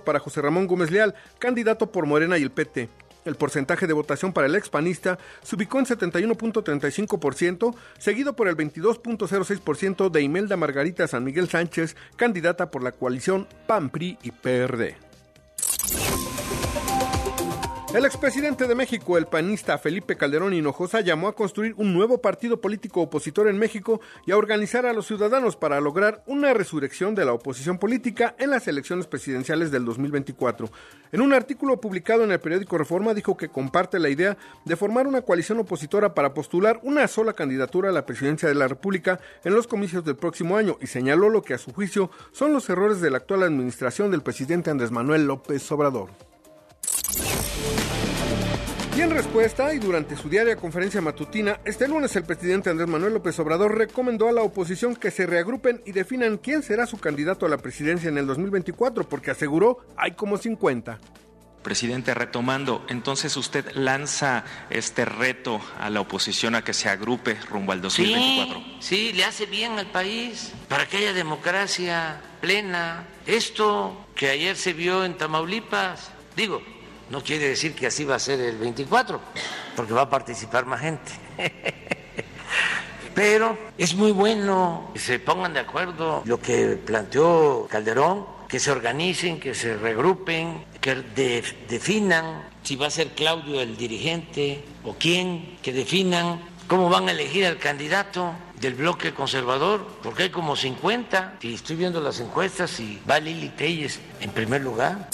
para José Ramón Gómez Leal, candidato por Morena y el PT. El porcentaje de votación para el expanista se ubicó en 71.35%, seguido por el 22.06% de Imelda Margarita San Miguel Sánchez, candidata por la coalición PAN, PRI y PRD. El expresidente de México, el panista Felipe Calderón Hinojosa, llamó a construir un nuevo partido político opositor en México y a organizar a los ciudadanos para lograr una resurrección de la oposición política en las elecciones presidenciales del 2024. En un artículo publicado en el periódico Reforma dijo que comparte la idea de formar una coalición opositora para postular una sola candidatura a la presidencia de la República en los comicios del próximo año y señaló lo que a su juicio son los errores de la actual administración del presidente Andrés Manuel López Obrador. Y en respuesta, y durante su diaria conferencia matutina, este lunes el presidente Andrés Manuel López Obrador recomendó a la oposición que se reagrupen y definan quién será su candidato a la presidencia en el 2024, porque aseguró hay como 50. Presidente, retomando, entonces usted lanza este reto a la oposición a que se agrupe rumbo al 2024. Sí, sí, le hace bien al país para que haya democracia plena. Esto que ayer se vio en Tamaulipas, digo, no quiere decir que así va a ser el 24, porque va a participar más gente. Pero es muy bueno que se pongan de acuerdo lo que planteó Calderón, que se organicen, que se regrupen, que definan si va a ser Claudio el dirigente o quién, que definan cómo van a elegir al candidato del bloque conservador, porque hay como 50, y estoy viendo las encuestas y va Lili Telles en primer lugar.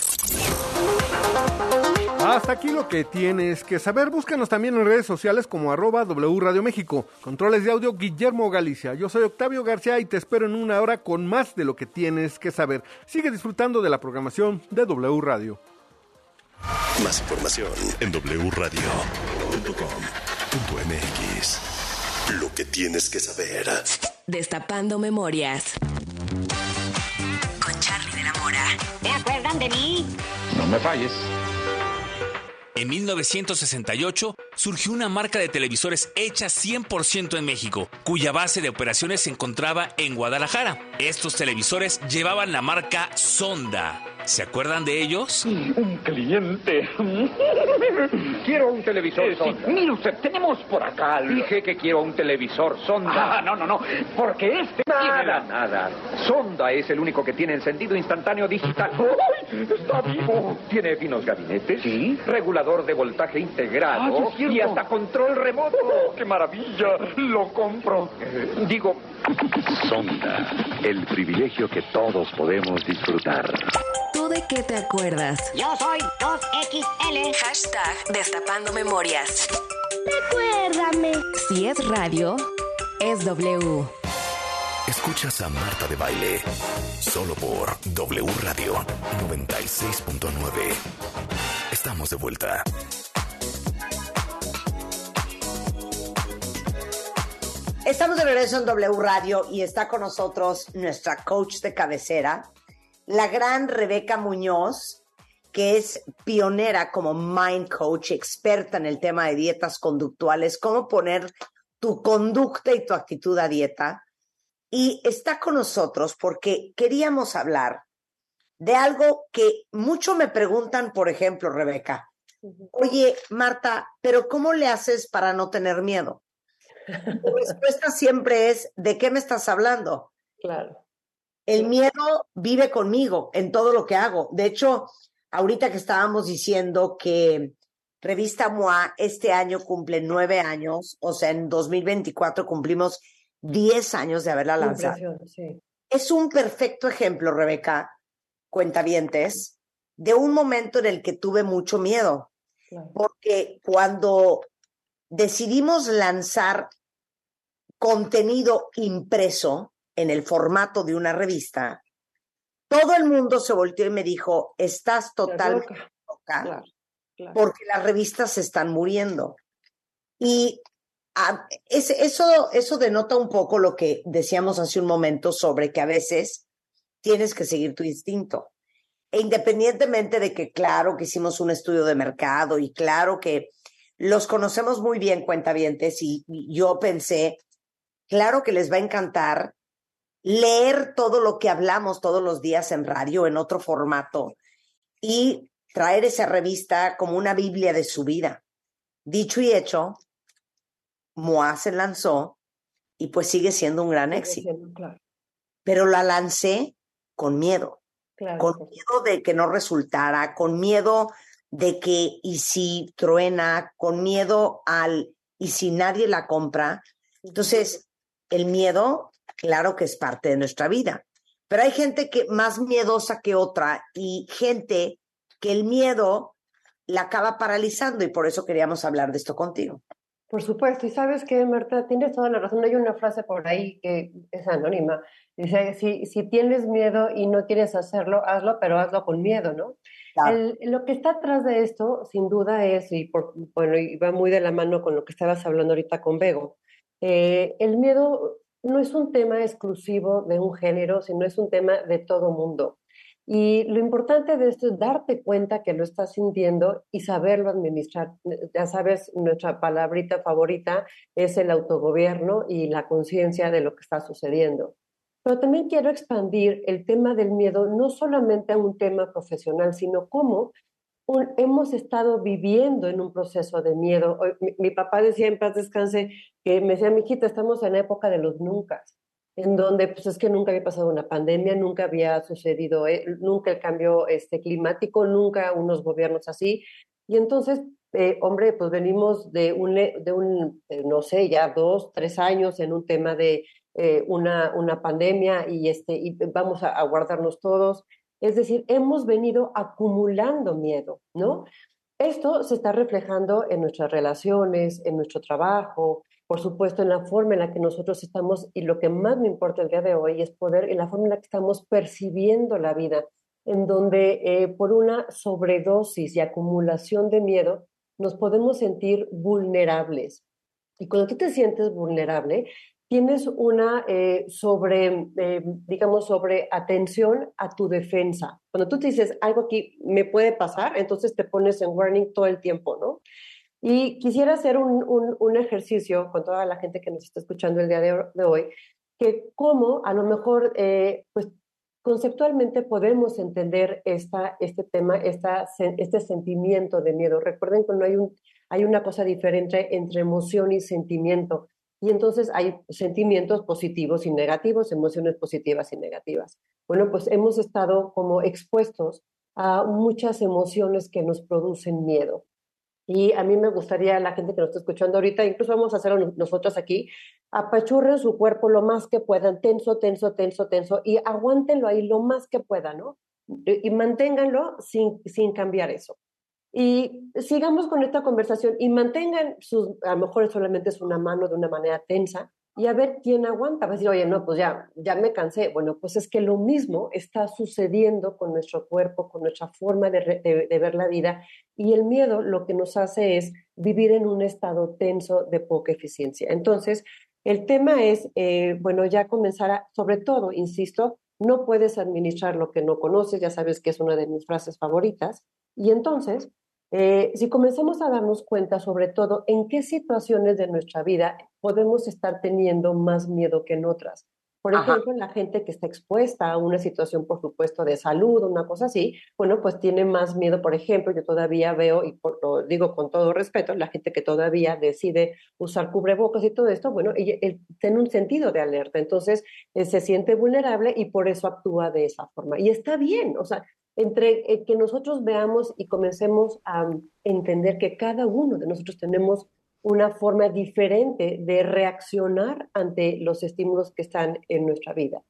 Hasta aquí lo que tienes que saber. Búscanos también en redes sociales como arroba W Radio México. Controles de audio Guillermo Galicia. Yo soy Octavio García y te espero en una hora con más de lo que tienes que saber. Sigue disfrutando de la programación de W Radio. Más información en wradio.com.mx. Lo que tienes que saber. Destapando memorias. Con Charlie de la Mora. ¿Te acuerdan de mí? No me falles. En 1968 surgió una marca de televisores hecha 100% en México, cuya base de operaciones se encontraba en Guadalajara. Estos televisores llevaban la marca Sonda. ¿Se acuerdan de ellos? Un cliente. quiero un televisor eh, sonda. Sí, mire usted, tenemos por acá. Dije que quiero un televisor sonda. Ah, no, no, no. Porque este. Nada, nada. Sonda es el único que tiene encendido instantáneo digital. ¡Ay! Está vivo. Tiene finos gabinetes. Sí. Regulador de voltaje integrado. Ah, y hasta control remoto. Oh, ¡Qué maravilla! Lo compro. Eh, digo. Sonda. El privilegio que todos podemos disfrutar. ¿Tú de qué te acuerdas? Yo soy 2XL. Hashtag Destapando Memorias. Recuérdame. Si es radio, es W. Escuchas a Marta de Baile. Solo por W Radio 96.9. Estamos de vuelta. Estamos de regreso en W Radio y está con nosotros nuestra coach de cabecera, la gran Rebeca Muñoz, que es pionera como mind coach, experta en el tema de dietas conductuales, cómo poner tu conducta y tu actitud a dieta. Y está con nosotros porque queríamos hablar de algo que mucho me preguntan, por ejemplo, Rebeca. Oye, Marta, pero ¿cómo le haces para no tener miedo? La respuesta siempre es, ¿de qué me estás hablando? Claro. El miedo vive conmigo en todo lo que hago. De hecho, ahorita que estábamos diciendo que Revista MOA este año cumple nueve años, o sea, en 2024 cumplimos diez años de haberla lanzado. Sí. Es un perfecto ejemplo, Rebeca, cuentavientes, de un momento en el que tuve mucho miedo. Claro. Porque cuando decidimos lanzar contenido impreso en el formato de una revista, todo el mundo se volteó y me dijo, estás totalmente loca. loca Claro, claro. porque las revistas se están muriendo. Y es- eso, eso denota un poco lo que decíamos hace un momento sobre que a veces tienes que seguir tu instinto. E independientemente de que, claro, que hicimos un estudio de mercado y claro que los conocemos muy bien, cuentavientes, y yo pensé, claro que les va a encantar leer todo lo que hablamos todos los días en radio, en otro formato, y traer esa revista como una Biblia de su vida. Dicho y hecho, Moa se lanzó y pues sigue siendo un gran éxito. Pero la lancé con miedo, con miedo de que no resultara, con miedo de que y si truena, con miedo al y si nadie la compra. Entonces, el miedo, claro que es parte de nuestra vida, pero hay gente que más miedosa que otra y gente que el miedo la acaba paralizando y por eso queríamos hablar de esto contigo. Por supuesto, y sabes que, Marta, tienes toda la razón. Hay una frase por ahí que es anónima. Dice, si, si tienes miedo y no quieres hacerlo, hazlo, pero hazlo con miedo, ¿no? lo que está atrás de esto, sin duda, es, y por, bueno, y va muy de la mano con lo que estabas hablando ahorita con Bego, eh, el miedo no es un tema exclusivo de un género, sino es un tema de todo mundo. Y lo importante de esto es darte cuenta que lo estás sintiendo y saberlo administrar. Ya sabes, nuestra palabrita favorita es el autogobierno y la conciencia de lo que está sucediendo. Pero también quiero expandir el tema del miedo no solamente a un tema profesional, sino cómo hemos estado viviendo en un proceso de miedo. Mi, papá decía en paz descanse que me decía, mijita, estamos en la época de los nunca, en donde pues es que nunca había pasado una pandemia, nunca había sucedido, eh, nunca el cambio este, climático, nunca unos gobiernos así. Y entonces, eh, hombre, pues venimos de un, de un, eh, no sé, ya dos, tres años en un tema de eh, una, una, pandemia y, este, y vamos a, guardarnos todos. Es decir, hemos venido acumulando miedo, ¿no? Esto se está reflejando en nuestras relaciones, en nuestro trabajo, por supuesto en la forma en la que nosotros estamos y lo que más me importa el día de hoy es poder, en la forma en la que estamos percibiendo la vida, en donde eh, por una sobredosis y acumulación de miedo nos podemos sentir vulnerables. Y cuando tú te sientes vulnerable, tienes una eh, sobre, eh, digamos, sobre atención a tu defensa. Cuando tú te dices algo aquí me puede pasar, entonces te pones en warning todo el tiempo, ¿no? Y quisiera hacer un, un, ejercicio con toda la gente que nos está escuchando el día de, hoy, que cómo a lo mejor, eh, pues conceptualmente podemos entender esta, este tema, esta, este sentimiento de miedo. Recuerden que no hay, un, hay una cosa diferente entre emoción y sentimiento. Y entonces hay sentimientos positivos y negativos, emociones positivas y negativas. Bueno, pues hemos estado como expuestos a muchas emociones que nos producen miedo. Y a mí me gustaría, la gente que nos está escuchando ahorita, incluso vamos a hacerlo nosotros aquí, apachurren su cuerpo lo más que puedan, tenso, tenso, tenso, tenso, y aguántenlo ahí lo más que puedan, ¿no? Y manténganlo sin, sin cambiar eso. Y sigamos con esta conversación y mantengan sus, a lo mejor solamente es una mano de una manera tensa y a ver quién aguanta. Va a decir, oye, no, pues ya, ya me cansé. Bueno, pues es que lo mismo está sucediendo con nuestro cuerpo, con nuestra forma de, ver la vida y el miedo lo que nos hace es vivir en un estado tenso de poca eficiencia. Entonces, el tema es, eh, bueno, ya comenzar a, sobre todo, insisto, no puedes administrar lo que no conoces, ya sabes que es una de mis frases favoritas, y entonces eh, si comenzamos a darnos cuenta sobre todo en qué situaciones de nuestra vida podemos estar teniendo más miedo que en otras. Por ejemplo, la gente que está expuesta a una situación, por supuesto, de salud, una cosa así, bueno, pues tiene más miedo. Por ejemplo, yo todavía veo, y lo digo con todo respeto, la gente que todavía decide usar cubrebocas y todo esto, bueno, tiene un sentido de alerta. Entonces, eh, se siente vulnerable y por eso actúa de esa forma. Y está bien, o sea, entre eh, que nosotros veamos y comencemos a entender que cada uno de nosotros tenemos una forma diferente de reaccionar ante los estímulos que están en nuestra vida.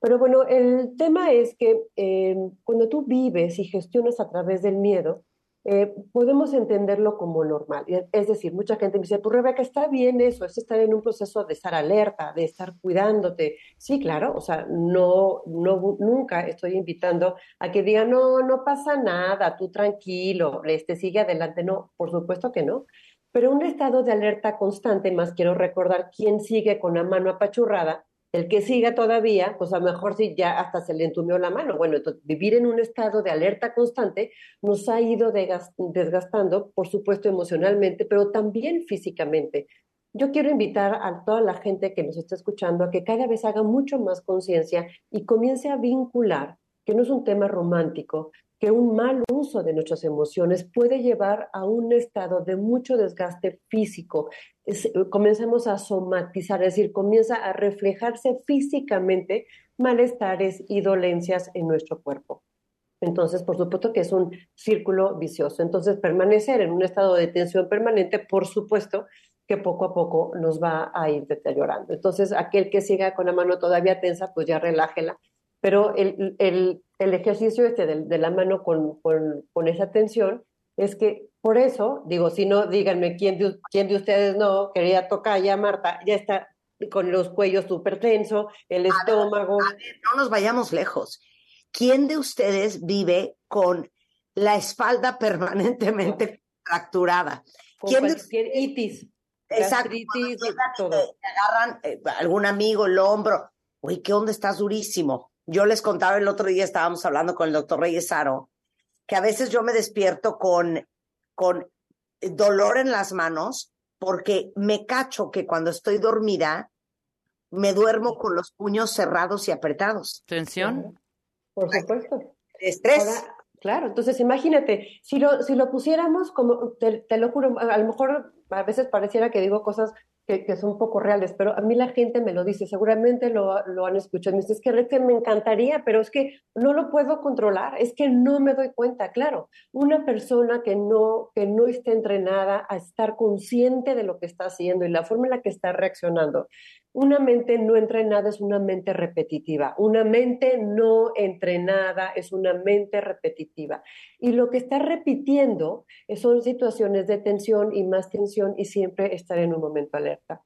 Pero bueno, el tema es que eh, cuando tú vives y gestionas a través del miedo, eh, podemos entenderlo como normal. Es decir, mucha gente me dice, pues Rebeca, está bien eso, es estar en un proceso de estar alerta, de estar cuidándote. Sí, claro, o sea, no, no, nunca estoy invitando a que digan, no, no pasa nada, tú tranquilo, este, sigue adelante. No, por supuesto que no. Pero un estado de alerta constante, más quiero recordar, quién sigue con la mano apachurrada, el que siga todavía, pues a lo mejor sí ya hasta se le entumió la mano. Bueno, entonces vivir en un estado de alerta constante nos ha ido desgastando, por supuesto, emocionalmente, pero también físicamente. Yo quiero invitar a toda la gente que nos está escuchando a que cada vez haga mucho más conciencia y comience a vincular que no es un tema romántico, que un mal uso de nuestras emociones puede llevar a un estado de mucho desgaste físico. Comenzamos a somatizar, es decir, comienza a reflejarse físicamente malestares y dolencias en nuestro cuerpo. Entonces, por supuesto que es un círculo vicioso. Entonces, permanecer en un estado de tensión permanente, por supuesto que poco a poco nos va a ir deteriorando. Entonces, aquel que siga con la mano todavía tensa, pues ya relájela. Pero el, el, ejercicio este de, la mano con, con, esa tensión es que por eso, digo, si no, díganme quién de, quién de ustedes no quería tocar ya, Marta, ya está con los cuellos súper tenso, el estómago. a ver, no nos vayamos lejos. ¿quién de ustedes vive con la espalda permanentemente fracturada? ¿Quién cualquier itis, Exacto, todo. agarran eh, algún amigo el hombro, uy, ¿qué onda? Estás durísimo. Yo les contaba el otro día, estábamos hablando con el doctor Reyesaro, que a veces yo me despierto con, con dolor en las manos porque me cacho que cuando estoy dormida me duermo con los puños cerrados y apretados. ¿Tensión? Por supuesto. Estrés. claro, entonces imagínate, si lo, si lo pusiéramos como, te, lo juro, a lo mejor a veces pareciera que digo cosas que, son poco reales, pero a mí la gente me lo dice, seguramente lo, lo han escuchado, me dice, es que, que me encantaría, pero es que no lo puedo controlar, es que no me doy cuenta, claro, una persona que no, que no esté entrenada a estar consciente de lo que está haciendo y la forma en la que está reaccionando, una mente no entrenada es una mente repetitiva. Una mente no entrenada es una mente repetitiva. Y lo que está repitiendo son situaciones de tensión y más tensión y siempre estar en un momento alerta.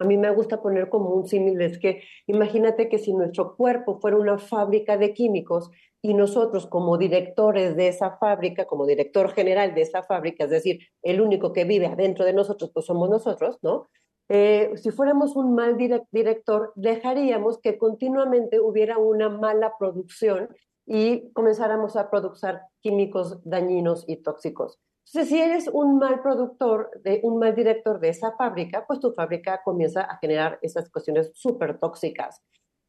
A mí me gusta poner como un símil, es que imagínate que si nuestro cuerpo fuera una fábrica de químicos y nosotros como directores de esa fábrica, como director general de esa fábrica, es decir, el único que vive adentro de nosotros, pues somos nosotros, ¿no? Eh, si fuéramos un mal director, dejaríamos que continuamente hubiera una mala producción y comenzáramos a producir químicos dañinos y tóxicos. Entonces, si eres un mal productor, de, un mal director de esa fábrica, pues tu fábrica comienza a generar esas cuestiones súper tóxicas.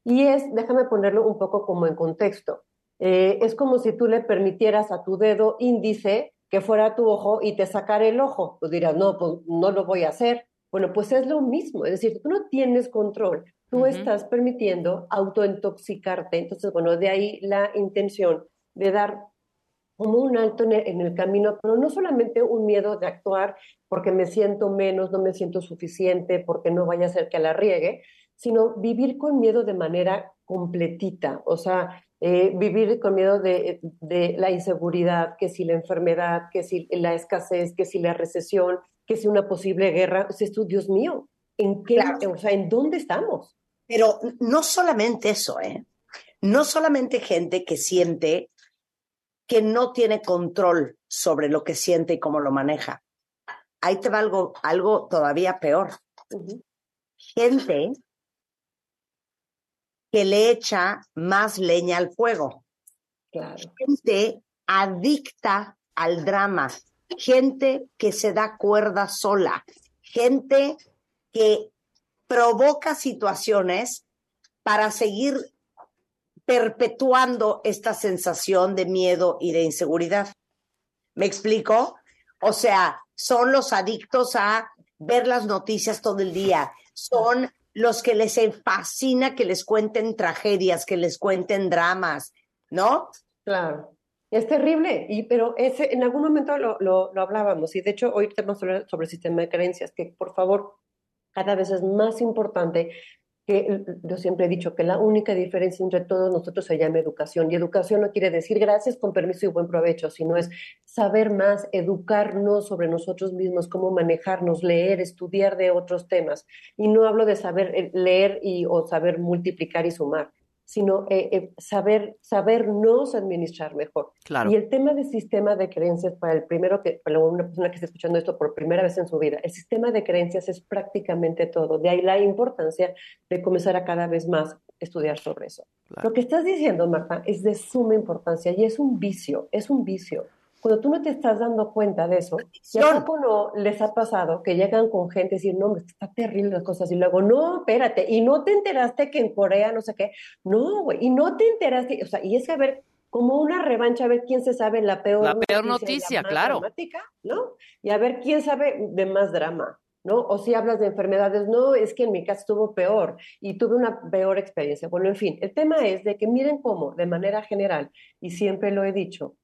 Y es, déjame ponerlo un poco como en contexto, eh, es como si tú le permitieras a tu dedo índice que fuera tu ojo y te sacara el ojo. Tú dirás, no, pues no lo voy a hacer. Bueno, pues es lo mismo, es decir, tú no tienes control, tú estás permitiendo autointoxicarte. Entonces, bueno, de ahí la intención de dar como un alto en el, camino, pero no solamente un miedo de actuar porque me siento menos, no me siento suficiente, porque no vaya a ser que la riegue, sino vivir con miedo de manera completita, o sea, eh, vivir con miedo de, de, la inseguridad, que si la enfermedad, que si la escasez, que si la recesión, que si una posible guerra, es esto, Dios mío, ¿en qué, o sea, en dónde estamos? Pero no solamente eso, ¿eh? No solamente gente que siente que no tiene control sobre lo que siente y cómo lo maneja. Ahí te va algo, algo todavía peor. Gente que le echa más leña al fuego. Gente adicta al drama, gente que se da cuerda sola, gente que provoca situaciones para seguir perpetuando esta sensación de miedo y de inseguridad. ¿Me explico? O sea, son los adictos a ver las noticias todo el día, son los que les fascina que les cuenten tragedias, que les cuenten dramas, ¿no? Claro. Es terrible, y, pero ese, en algún momento lo, lo, hablábamos, y de hecho hoy tenemos sobre, sobre el sistema de creencias, que por favor, cada vez es más importante que yo siempre he dicho que la única diferencia entre todos nosotros se llama educación. Y educación no quiere decir gracias, con permiso y buen provecho, sino es saber más, educarnos sobre nosotros mismos, cómo manejarnos, leer, estudiar de otros temas. Y no hablo de saber eh, leer y, o saber multiplicar y sumar sino eh, eh, saber, sabernos administrar mejor. Y el tema del sistema de creencias, para el primero que, para una persona que está escuchando esto por primera vez en su vida, el sistema de creencias es prácticamente todo. De ahí la importancia de comenzar a cada vez más estudiar sobre eso. Lo que estás diciendo, Marta, es de suma importancia y es un vicio, es un vicio cuando tú no te estás dando cuenta de eso, ya no les ha pasado que llegan con gente y decir, no, está terrible las cosas, y luego, no, espérate, y no te enteraste que en Corea no sé qué, no, güey, y no te enteraste, o sea, y es saber como una revancha a ver quién se sabe la peor la peor noticia, claro. ¿no? Y a ver quién sabe de más drama. ¿no? O si hablas de enfermedades, no, es que en mi caso estuvo peor y tuve una peor experiencia. Bueno, en fin, el tema es de que miren cómo, de manera general, y siempre lo he dicho,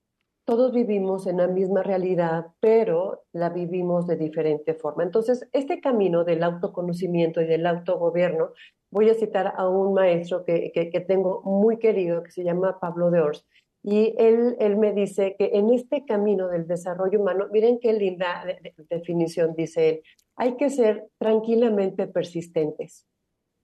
todos vivimos en la misma realidad, pero la vivimos de diferente forma. Entonces, este camino del autoconocimiento y del autogobierno, voy a citar a un maestro que, que, tengo muy querido, que se llama Pablo de Ors, y él, él me dice que en este camino del desarrollo humano, miren qué linda definición dice él, hay que ser tranquilamente persistentes.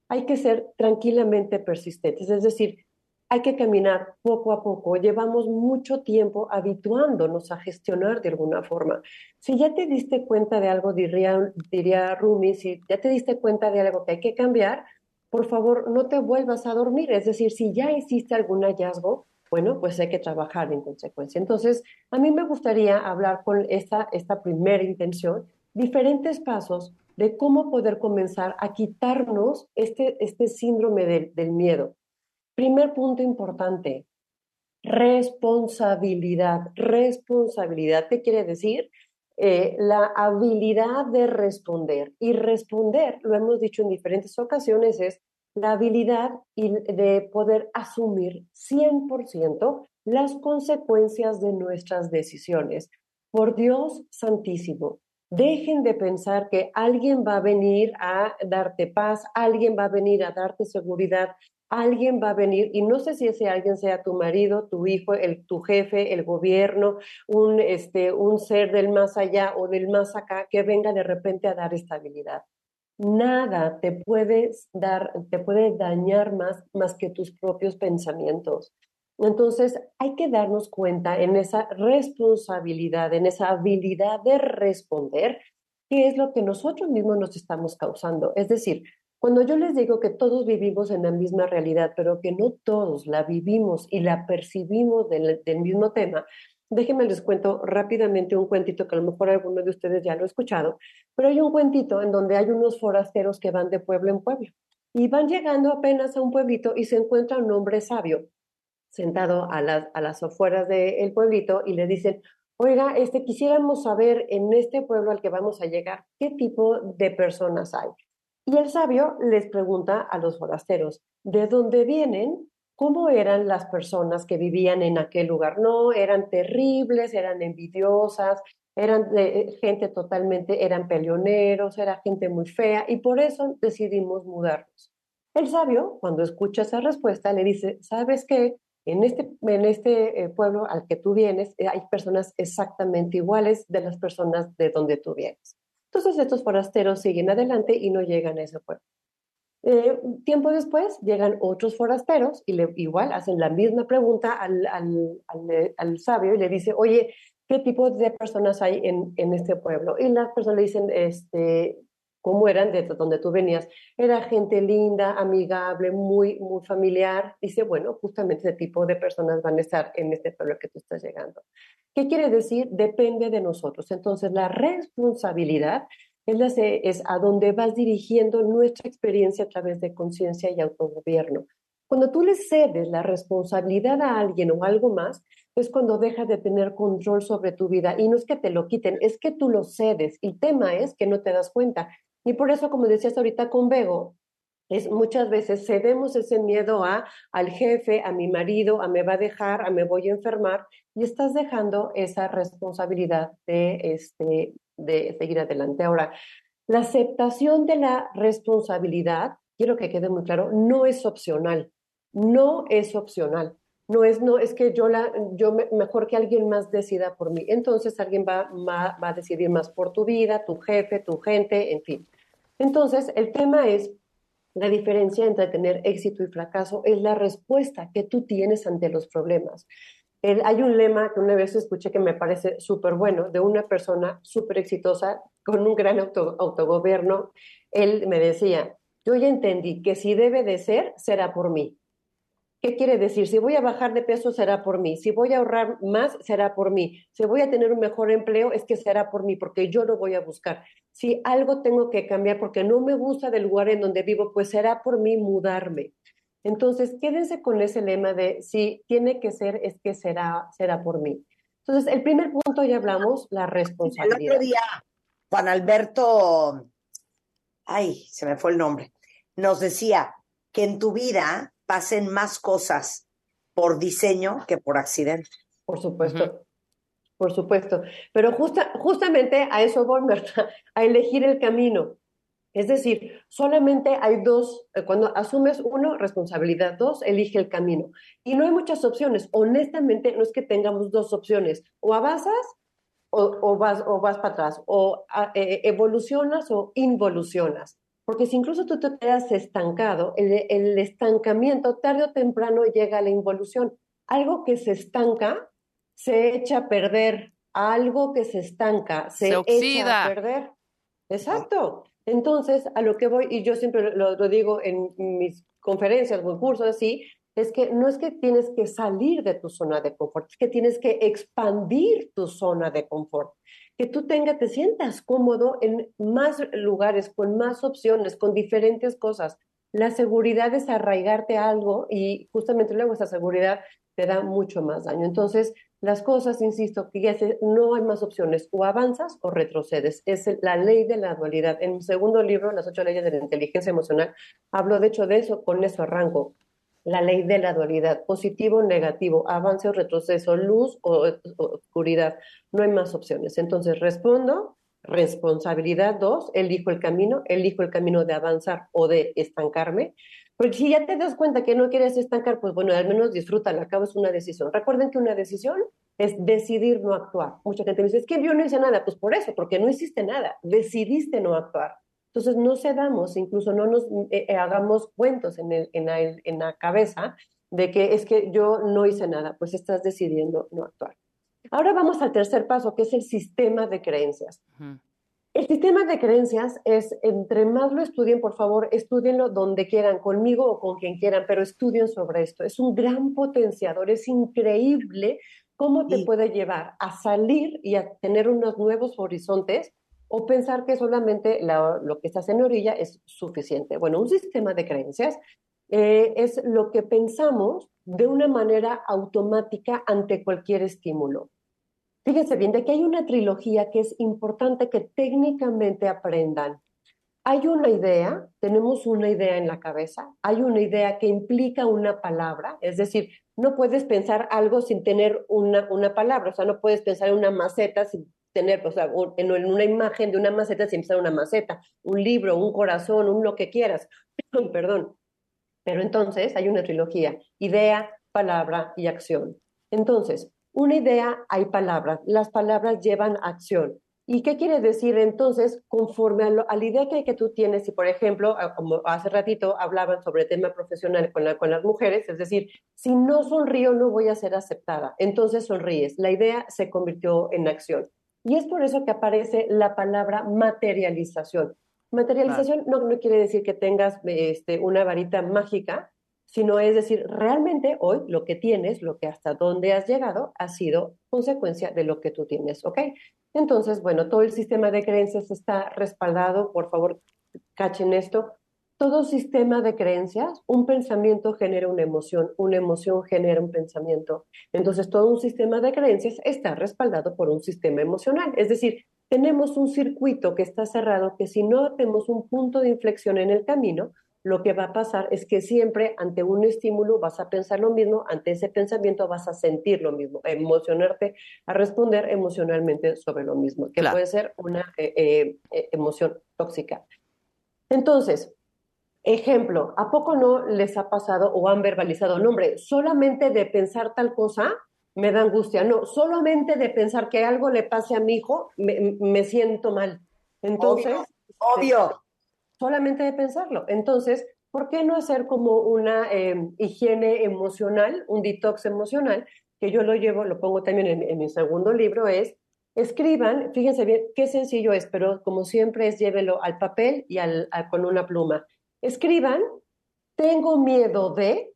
Hay que ser tranquilamente persistentes, es decir, hay que caminar poco a poco. Llevamos mucho tiempo habituándonos a gestionar de alguna forma. Si ya te diste cuenta de algo, diría, diría Rumi, si ya te diste cuenta de algo que hay que cambiar, por favor, no te vuelvas a dormir. Es decir, si ya hiciste algún hallazgo, bueno, pues hay que trabajar en consecuencia. Entonces, a mí me gustaría hablar con esta, esta primera intención, diferentes pasos de cómo poder comenzar a quitarnos este, este síndrome del miedo. Primer punto importante, responsabilidad. Responsabilidad, ¿qué quiere decir? Eh, la habilidad de responder. Y responder, lo hemos dicho en diferentes ocasiones, es la habilidad de poder asumir 100% las consecuencias de nuestras decisiones. Por Dios santísimo, dejen de pensar que alguien va a venir a darte paz, alguien va a venir a darte seguridad, alguien va a venir, y no sé si ese alguien sea tu marido, tu hijo, el, tu jefe, el gobierno, un, este, un ser del más allá o del más acá, que venga de repente a dar estabilidad. Nada te puede dar, te puede dañar más, más que tus propios pensamientos. Entonces, hay que darnos cuenta en esa responsabilidad, en esa habilidad de responder, qué es lo que nosotros mismos nos estamos causando. Es decir, cuando yo les digo que todos vivimos en la misma realidad, pero que no todos la vivimos y la percibimos del, mismo tema, déjenme les cuento rápidamente un cuentito que a lo mejor alguno de ustedes ya lo ha escuchado, pero hay un cuentito en donde hay unos forasteros que van de pueblo en pueblo y van llegando apenas a un pueblito y se encuentra un hombre sabio sentado a las, a las afueras del pueblito y le dicen, oiga, este, quisiéramos saber en este pueblo al que vamos a llegar, ¿qué tipo de personas hay? Y el sabio les pregunta a los forasteros, ¿de dónde vienen? ¿Cómo eran las personas que vivían en aquel lugar? No, eran terribles, eran envidiosas, eran de, gente totalmente, eran peleoneros, era gente muy fea y por eso decidimos mudarnos. El sabio, cuando escucha esa respuesta, le dice, ¿sabes qué? En este, en este eh, pueblo al que tú vienes eh, hay personas exactamente iguales de las personas de donde tú vienes. Entonces estos forasteros siguen adelante y no llegan a ese pueblo. Eh, tiempo después llegan otros forasteros y le, igual hacen la misma pregunta al, al, al, sabio y le dice, oye, ¿qué tipo de personas hay en, en, este pueblo? Y las personas le dicen, este, cómo eran de donde tú venías. Era gente linda, amigable, muy, muy familiar. Dice, bueno, justamente ese tipo de personas van a estar en este pueblo que tú estás llegando. ¿Qué quiere decir? Depende de nosotros. Entonces, la responsabilidad es, la, es a donde vas dirigiendo nuestra experiencia a través de conciencia y autogobierno. Cuando tú le cedes la responsabilidad a alguien o algo más, es cuando dejas de tener control sobre tu vida. Y no es que te lo quiten, es que tú lo cedes. El tema es que no te das cuenta. Y por eso, como decías ahorita con Bego, es muchas veces cedemos ese miedo a al jefe, a mi marido, a me va a dejar, a me voy a enfermar y estás dejando esa responsabilidad de este de seguir adelante. Ahora, la aceptación de la responsabilidad, quiero que quede muy claro, no es opcional. No es opcional. No es, no, es que yo, la, yo mejor que alguien más decida por mí. Entonces alguien va, va, va a decidir más por tu vida, tu jefe, tu gente, en fin. Entonces, el tema es la diferencia entre tener éxito y fracaso es la respuesta que tú tienes ante los problemas. hay un lema que una vez escuché que me parece súper bueno, de una persona súper exitosa con un gran autogobierno. Él me decía, yo ya entendí que si debe de ser, será por mí. ¿Qué quiere decir? Si voy a bajar de peso, será por mí. Si voy a ahorrar más, será por mí. Si voy a tener un mejor empleo, es que será por mí, porque yo lo voy a buscar. Si algo tengo que cambiar porque no me gusta del lugar en donde vivo, pues será por mí mudarme. Entonces, quédense con ese lema de si tiene que ser, es que será, será por mí. Entonces, el primer punto ya hablamos, la responsabilidad. El otro día, Juan Alberto, ay, se me fue el nombre, nos decía que en tu vida pasen más cosas por diseño que por accidente. Por supuesto. Por supuesto. Pero justa, justamente a eso voy. A elegir el camino. Es decir, solamente hay dos, eh, cuando asumes uno, responsabilidad, dos, elige el camino. Y no hay muchas opciones. Honestamente, no es que tengamos dos opciones. O avanzas o, vas, o vas para atrás. O eh, evolucionas o involucionas. Porque si incluso tú te quedas estancado, el, el estancamiento tarde o temprano llega a la involución. Algo que se estanca se echa a perder. Algo que se estanca se, echa a perder. Exacto. Entonces, a lo que voy, y yo siempre lo, digo en mis conferencias o en cursos así, es que no es que tienes que salir de tu zona de confort, es que tienes que expandir tu zona de confort. Que tú tengas, te sientas cómodo en más lugares, con más opciones, con diferentes cosas. La seguridad es arraigarte a algo y justamente luego esa seguridad te da mucho más daño. Entonces, las cosas, insisto, que no hay más opciones, o avanzas o retrocedes. Es la ley de la dualidad. En mi segundo libro, Las ocho leyes de la inteligencia emocional, hablo de hecho de eso, con eso arranco. La ley de la dualidad, positivo, negativo, avance o retroceso, luz o, oscuridad. No hay más opciones. Entonces respondo, responsabilidad dos, elijo el camino, elijo el camino de avanzar o de estancarme. Porque si ya te das cuenta que no quieres estancar, pues bueno, al menos disfrútala, acabo es una decisión. Recuerden que una decisión es decidir no actuar. Mucha gente me dice, es que yo no hice nada, pues por eso, porque no hiciste nada, decidiste no actuar. Entonces no cedamos, incluso no nos eh, eh, hagamos cuentos en, el, en, la, en la cabeza de que es que yo no hice nada, pues estás decidiendo no actuar. Ahora vamos al tercer paso, que es el sistema de creencias. El sistema de creencias es, entre más lo estudien, por favor, estudienlo donde quieran, conmigo o con quien quieran, pero estudien sobre esto. Es un gran potenciador, es increíble cómo te puede llevar a salir y a tener unos nuevos horizontes o pensar que solamente lo que estás en orilla es suficiente. Bueno, un sistema de creencias eh, es lo que pensamos de una manera automática ante cualquier estímulo. Fíjense bien, de que hay una trilogía que es importante que técnicamente aprendan. Hay una idea, tenemos una idea en la cabeza, hay una idea que implica una palabra, es decir, no puedes pensar algo sin tener una, una palabra, o sea, no puedes pensar en una maceta sin tener, o sea, en una imagen de una maceta sin pensar una maceta, un libro, un corazón, un lo que quieras, perdón. Pero entonces hay una trilogía, idea, palabra y acción. Entonces, una idea, hay palabras. Las palabras llevan acción. ¿Y qué quiere decir entonces? Conforme a, la idea que, que, tú tienes, si por ejemplo, como hace ratito hablaban sobre el tema profesional con, con las mujeres, es decir, si no sonrío no voy a ser aceptada, entonces sonríes. La idea se convirtió en acción. Y es por eso que aparece la palabra materialización. Materialización no, no, quiere decir que tengas este, una varita mágica, sino es decir, realmente hoy lo que tienes, lo que hasta dónde has llegado, ha sido consecuencia de lo que tú tienes, ¿ok? Entonces, bueno, todo el sistema de creencias está respaldado, por favor, cachen esto. Todo sistema de creencias, un pensamiento genera una emoción, una emoción genera un pensamiento. Entonces, todo un sistema de creencias está respaldado por un sistema emocional. Es decir, tenemos un circuito que está cerrado que si no tenemos un punto de inflexión en el camino, lo que va a pasar es que siempre ante un estímulo vas a pensar lo mismo, ante ese pensamiento vas a sentir lo mismo, a emocionarte, a responder emocionalmente sobre lo mismo, que puede ser una eh, eh, eh, emoción tóxica. Entonces, ejemplo, ¿a poco no les ha pasado o han verbalizado, no hombre, solamente de pensar tal cosa me da angustia, no, solamente de pensar que algo le pase a mi hijo me, siento mal. Entonces, obvio solamente de pensarlo. Entonces, ¿por qué no hacer como una em, higiene emocional, un detox emocional? Que yo lo llevo, lo pongo también en, mi segundo libro, es escriban, fíjense bien qué sencillo es, pero como siempre es llévelo al papel y al, con una pluma. Escriban, tengo miedo de,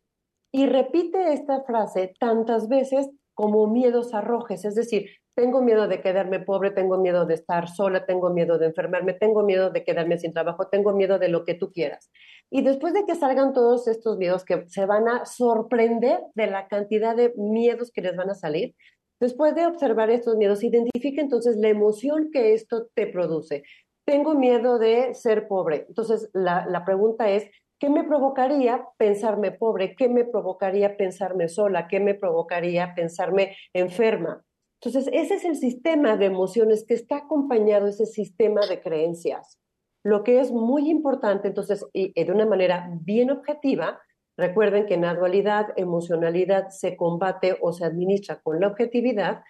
y repite esta frase tantas veces como miedos arrojes, es decir, tengo miedo de quedarme pobre, tengo miedo de estar sola, tengo miedo de enfermarme, tengo miedo de quedarme sin trabajo, tengo miedo de lo que tú quieras. Y después de que salgan todos estos miedos que se van a sorprender de la cantidad de miedos que les van a salir, después de observar estos miedos, identifica entonces la emoción que esto te produce. Tengo miedo de ser pobre. Entonces, la, la pregunta es, ¿qué me provocaría pensarme pobre? ¿Qué me provocaría pensarme sola? ¿Qué me provocaría pensarme enferma? Entonces, ese es el sistema de emociones que está acompañado, ese sistema de creencias. Lo que es muy importante, entonces, y, de una manera bien objetiva, recuerden que en la dualidad, emocionalidad se combate o se administra con la objetividad,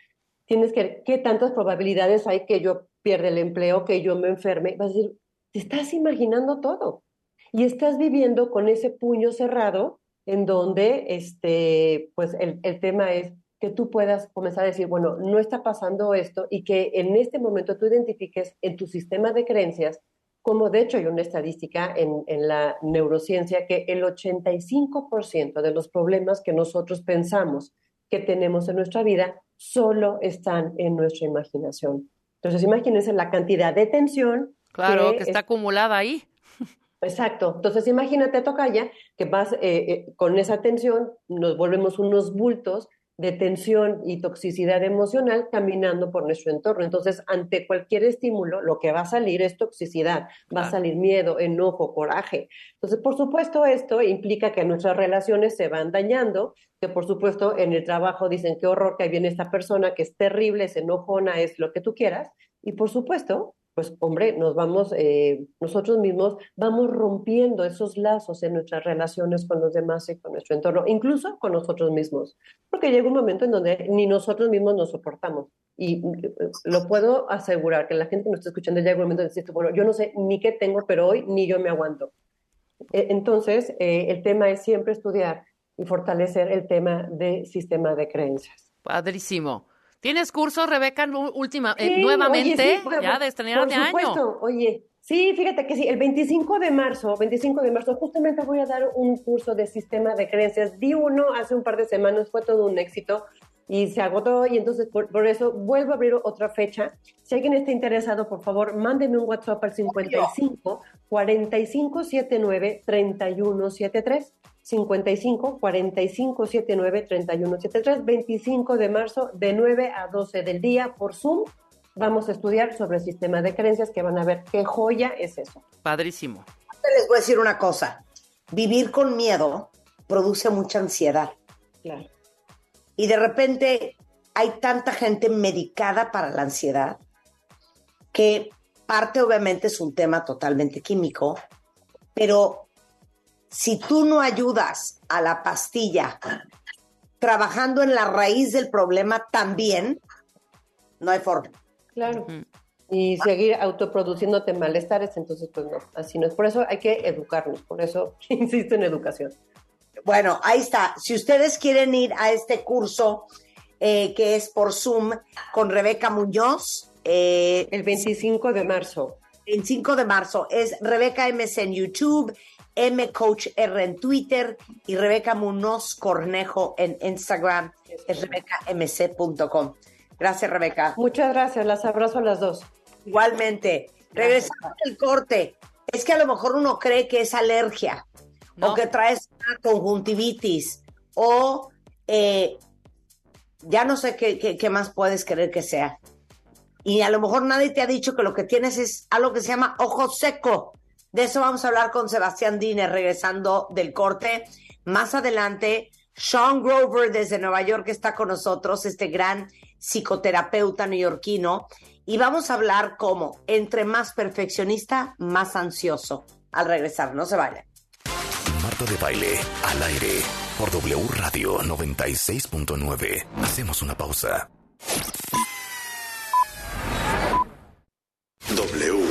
tienes que qué tantas probabilidades hay que yo pierda el empleo, que yo me enferme. Vas a decir, te estás imaginando todo y estás viviendo con ese puño cerrado en donde, este, pues el, el tema es que tú puedas comenzar a decir, bueno, no está pasando esto y que en este momento tú identifiques en tu sistema de creencias, como de hecho hay una estadística en, en la neurociencia que el 85% de los problemas que nosotros pensamos que tenemos en nuestra vida solo están en nuestra imaginación. Entonces, imagínense la cantidad de tensión. Claro, que, está acumulada ahí. Exacto. Entonces, imagínate, Tocaya, que vas eh, eh, con esa tensión, nos volvemos unos bultos de tensión y toxicidad emocional caminando por nuestro entorno. Entonces, ante cualquier estímulo, lo que va a salir es toxicidad, va a salir miedo, enojo, coraje. Entonces, por supuesto, esto implica que nuestras relaciones se van dañando, que por supuesto en el trabajo dicen qué horror que ahí viene esta persona que es terrible, es enojona, es lo que tú quieras. Y por supuesto, pues hombre, nos vamos, eh, nosotros mismos vamos rompiendo esos lazos en nuestras relaciones con los demás y con nuestro entorno, incluso con nosotros mismos, porque llega un momento en donde ni nosotros mismos nos soportamos. Y eh, lo puedo asegurar que la gente nos está escuchando, llega un momento en decir, bueno, yo no sé ni qué tengo, pero hoy ni yo me aguanto. E, entonces, eh, el tema es siempre estudiar y fortalecer el tema de sistema de creencias. Padrísimo. ¿Tienes curso, Rebeca, última, eh, nuevamente? ya de estrenar de supuesto. Oye, sí, fíjate que sí, el 25 de marzo, 25 de marzo, justamente voy a dar un curso de sistema de creencias. Di uno hace un par de semanas, fue todo un éxito y se agotó y entonces por, eso vuelvo a abrir otra fecha. Si alguien está interesado, por favor, mándenme un WhatsApp al 55 4579 3173. 55 45 79 31 73, 25 de marzo, de 9 a 12 del día por Zoom. Vamos a estudiar sobre el sistema de creencias que van a ver qué joya es eso. Padrísimo. Les voy a decir una cosa. Vivir con miedo produce mucha ansiedad. Claro. Y de repente hay tanta gente medicada para la ansiedad que parte obviamente es un tema totalmente químico, pero si tú no ayudas a la pastilla trabajando en la raíz del problema también, no hay forma. Claro. Y seguir autoproduciéndote malestares, entonces pues no, así no es. Por eso hay que educarnos, por eso insisto en educación. Bueno, ahí está. Si ustedes quieren ir a este curso eh, que es por Zoom con Rebeca Muñoz. Eh, el 25 de marzo. El 25 de marzo es Rebeca MS en YouTube M Coach R en Twitter y Rebeca Munoz Cornejo en Instagram. Es rebecamc.com. Gracias, Rebeca. Muchas gracias, las abrazo a las dos. Igualmente. Regresamos al corte. Es que a lo mejor uno cree que es alergia o que traes una conjuntivitis o eh, ya no sé qué, qué, más puedes creer que sea. Y a lo mejor nadie te ha dicho que lo que tienes es algo que se llama ojo seco. De eso vamos a hablar con Sebastián Diner regresando del corte. Más adelante, Sean Grover desde Nueva York está con nosotros, este gran psicoterapeuta neoyorquino. Y vamos a hablar cómo, entre más perfeccionista, más ansioso. Al regresar, no se vayan. Marta de baile, al aire, por W Radio 96.9. Hacemos una pausa. W.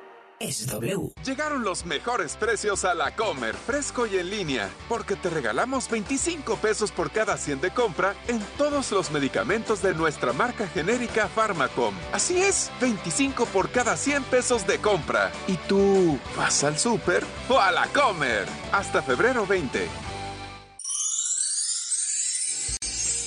es W. Llegaron los mejores precios a la Comer, fresco y en línea, porque te regalamos 25 pesos por cada 100 de compra en todos los medicamentos de nuestra marca genérica Pharmacom. Así es, 25 por cada 100 pesos de compra. ¿Y tú vas al súper o a la Comer? Hasta febrero 20.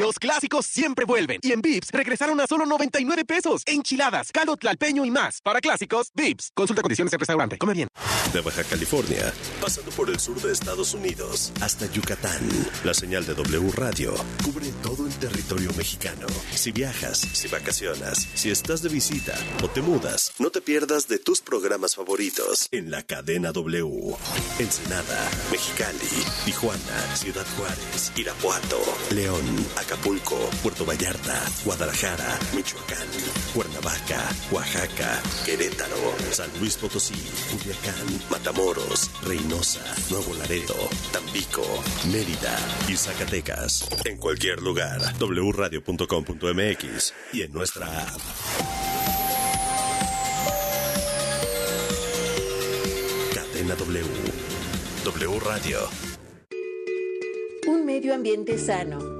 Los clásicos siempre vuelven. Y en Vips regresaron a solo 99 pesos. Enchiladas, caldo tlalpeño y más. Para clásicos, Vips. Consulta condiciones en restaurante. Come bien. De Baja California, pasando por el sur de Estados Unidos hasta Yucatán. La señal de W Radio cubre todo el territorio mexicano. Si viajas, si vacacionas, si estás de visita o te mudas, no te pierdas de tus programas favoritos en la cadena W. Ensenada, Mexicali, Tijuana, Ciudad Juárez, Irapuato, León, Acapulco, Puerto Vallarta, Guadalajara, Michoacán, Cuernavaca, Oaxaca, Querétaro, San Luis Potosí, Culiacán, Matamoros, Reynosa, Nuevo Laredo, Tampico, Mérida y Zacatecas. En cualquier lugar, wradio.com.mx y en nuestra app. Cadena W. W Radio. Un medio ambiente sano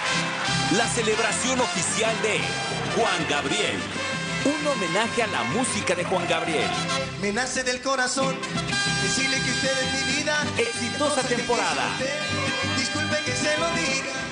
La celebración oficial de Juan Gabriel. Un homenaje a la música de Juan Gabriel. Me nace del corazón decirle que usted es mi vida. Exitosa temporada. Disculpe que se lo diga.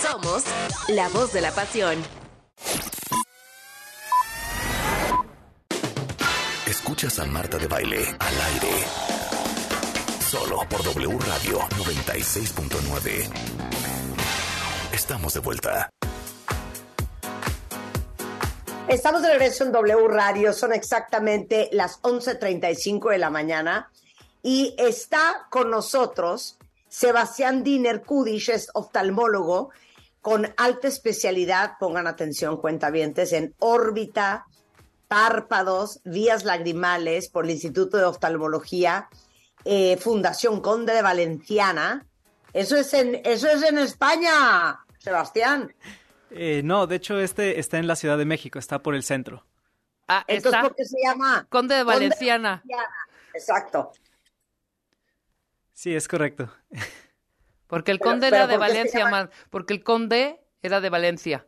Somos la voz de la pasión. Escuchas a Marta de Baile al aire. Solo por W Radio 96.9. Estamos de vuelta. Estamos de regreso en W Radio, son exactamente las 11.35 de la mañana y está con nosotros Sebastián Diner Kudish, es oftalmólogo con alta especialidad, pongan atención cuentavientes, en órbita, párpados, vías lagrimales por el Instituto de Oftalmología, eh, Fundación Conde de Valenciana. Eso es en, eso es en España, Sebastián. Eh, no, de hecho este está en la Ciudad de México, está por el centro. Ah, Entonces, ¿por qué se llama? Conde de Valenciana. Exacto. Sí, es correcto. Porque el conde era de Valencia, porque el conde era de Valencia,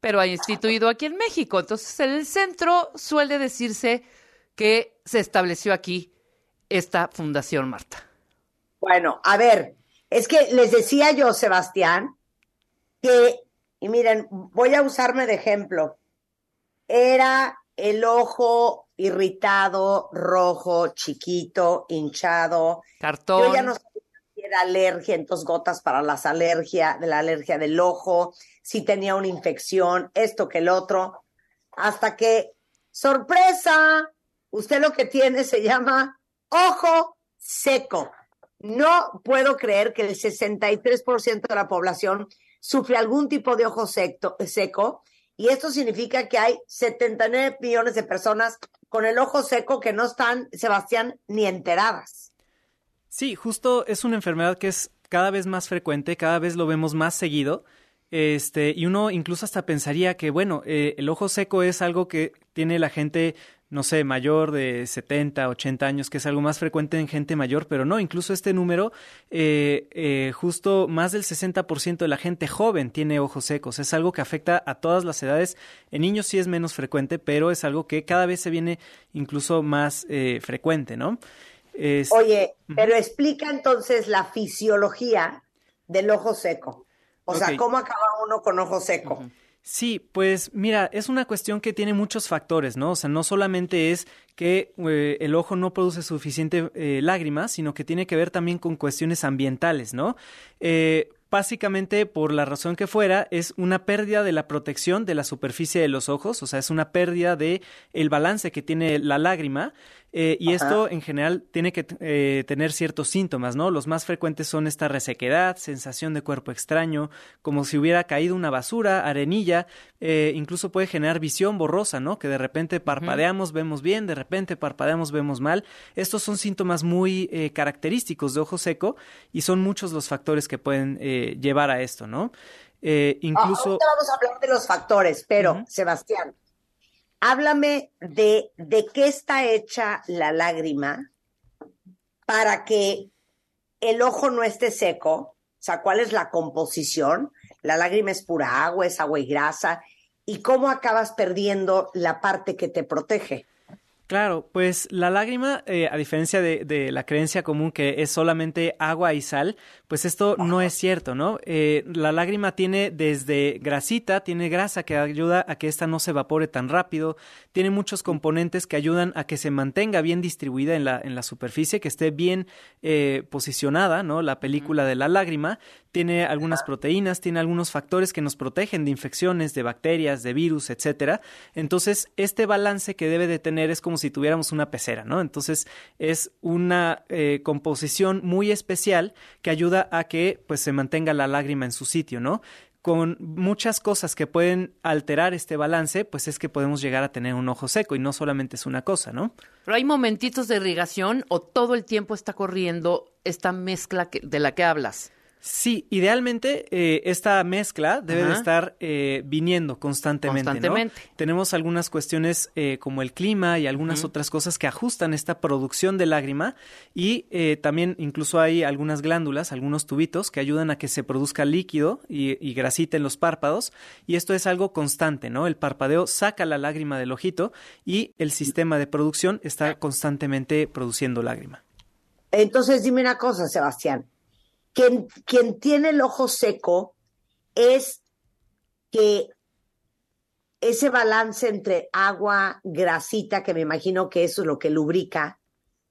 pero ha instituido aquí en México. Entonces, en el centro suele decirse que se estableció aquí esta fundación, Marta. Bueno, a ver, es que les decía yo, Sebastián, que y miren, voy a usarme de ejemplo. Era el ojo irritado, rojo, chiquito, hinchado. Cartón. Yo ya no sabía si era alergia, entonces gotas para las alergias, de la alergia del ojo, si tenía una infección, esto que el otro. Hasta que, sorpresa, usted lo que tiene se llama ojo seco. No puedo creer que el 63% de la población sufre algún tipo de ojo seco y esto significa que hay 79 millones de personas con el ojo seco que no están, Sebastián, ni enteradas. Sí, justo es una enfermedad que es cada vez más frecuente, cada vez lo vemos más seguido. Este, y uno incluso hasta pensaría que, bueno, eh, el ojo seco es algo que tiene la gente no sé, mayor de 70, 80 años, que es algo más frecuente en gente mayor, pero no, incluso este número, eh, eh, justo más del 60% de la gente joven tiene ojos secos. Es algo que afecta a todas las edades. En niños sí es menos frecuente, pero es algo que cada vez se viene incluso más eh, frecuente, ¿no? Oye, pero explica entonces la fisiología del ojo seco. O sea, ¿cómo acaba uno con ojo seco? Sí, pues mira, es una cuestión que tiene muchos factores, ¿no? O sea, no solamente es que eh, el ojo no produce suficiente eh, lágrimas, sino que tiene que ver también con cuestiones ambientales, ¿no? Eh, básicamente, por la razón que fuera, es una pérdida de la protección de la superficie de los ojos, o sea, es una pérdida de el balance que tiene la lágrima eh, y esto en general tiene que eh, tener ciertos síntomas, ¿no? Los más frecuentes son esta resequedad, sensación de cuerpo extraño, como si hubiera caído una basura, arenilla, eh, incluso puede generar visión borrosa, ¿no? Que de repente parpadeamos, vemos bien, de repente parpadeamos, vemos mal. Estos son síntomas muy característicos de ojo seco y son muchos los factores que pueden llevar a esto, ¿no? incluso... ahorita vamos a hablar de los factores, pero, Sebastián, háblame de, de qué está hecha la lágrima para que el ojo no esté seco, o sea, cuál es la composición, la lágrima es pura agua, es agua y grasa, y cómo acabas perdiendo la parte que te protege. Claro, pues la lágrima, eh, a diferencia de, de, la creencia común que es solamente agua y sal, pues esto no es cierto, ¿no? Eh, la lágrima tiene desde grasita, tiene grasa que ayuda a que ésta no se evapore tan rápido, tiene muchos componentes que ayudan a que se mantenga bien distribuida en la, en la superficie, que esté bien eh, posicionada, ¿no? La película de la lágrima, tiene algunas proteínas, tiene algunos factores que nos protegen de infecciones, de bacterias, de virus, etcétera. Entonces, este balance que debe de tener es como si tuviéramos una pecera, ¿no? Entonces, es una eh, composición muy especial que ayuda a que pues se mantenga la lágrima en su sitio, ¿no? con muchas cosas que pueden alterar este balance, pues es que podemos llegar a tener un ojo seco y no solamente es una cosa, ¿no? Pero hay momentitos de irrigación o todo el tiempo está corriendo esta mezcla de la que hablas. Sí, idealmente eh, esta mezcla debe de estar eh, viniendo constantemente. Constantemente. Tenemos algunas cuestiones eh, como el clima y algunas otras cosas que ajustan esta producción de lágrima y también incluso hay algunas glándulas, algunos tubitos que ayudan a que se produzca líquido y, y, grasita en los párpados y esto es algo constante, ¿no? El parpadeo saca la lágrima del ojito y el sistema de producción está constantemente produciendo lágrima. Entonces dime una cosa, Sebastián quien, tiene el ojo seco es que ese balance entre agua, grasita, que me imagino que eso es lo que lubrica,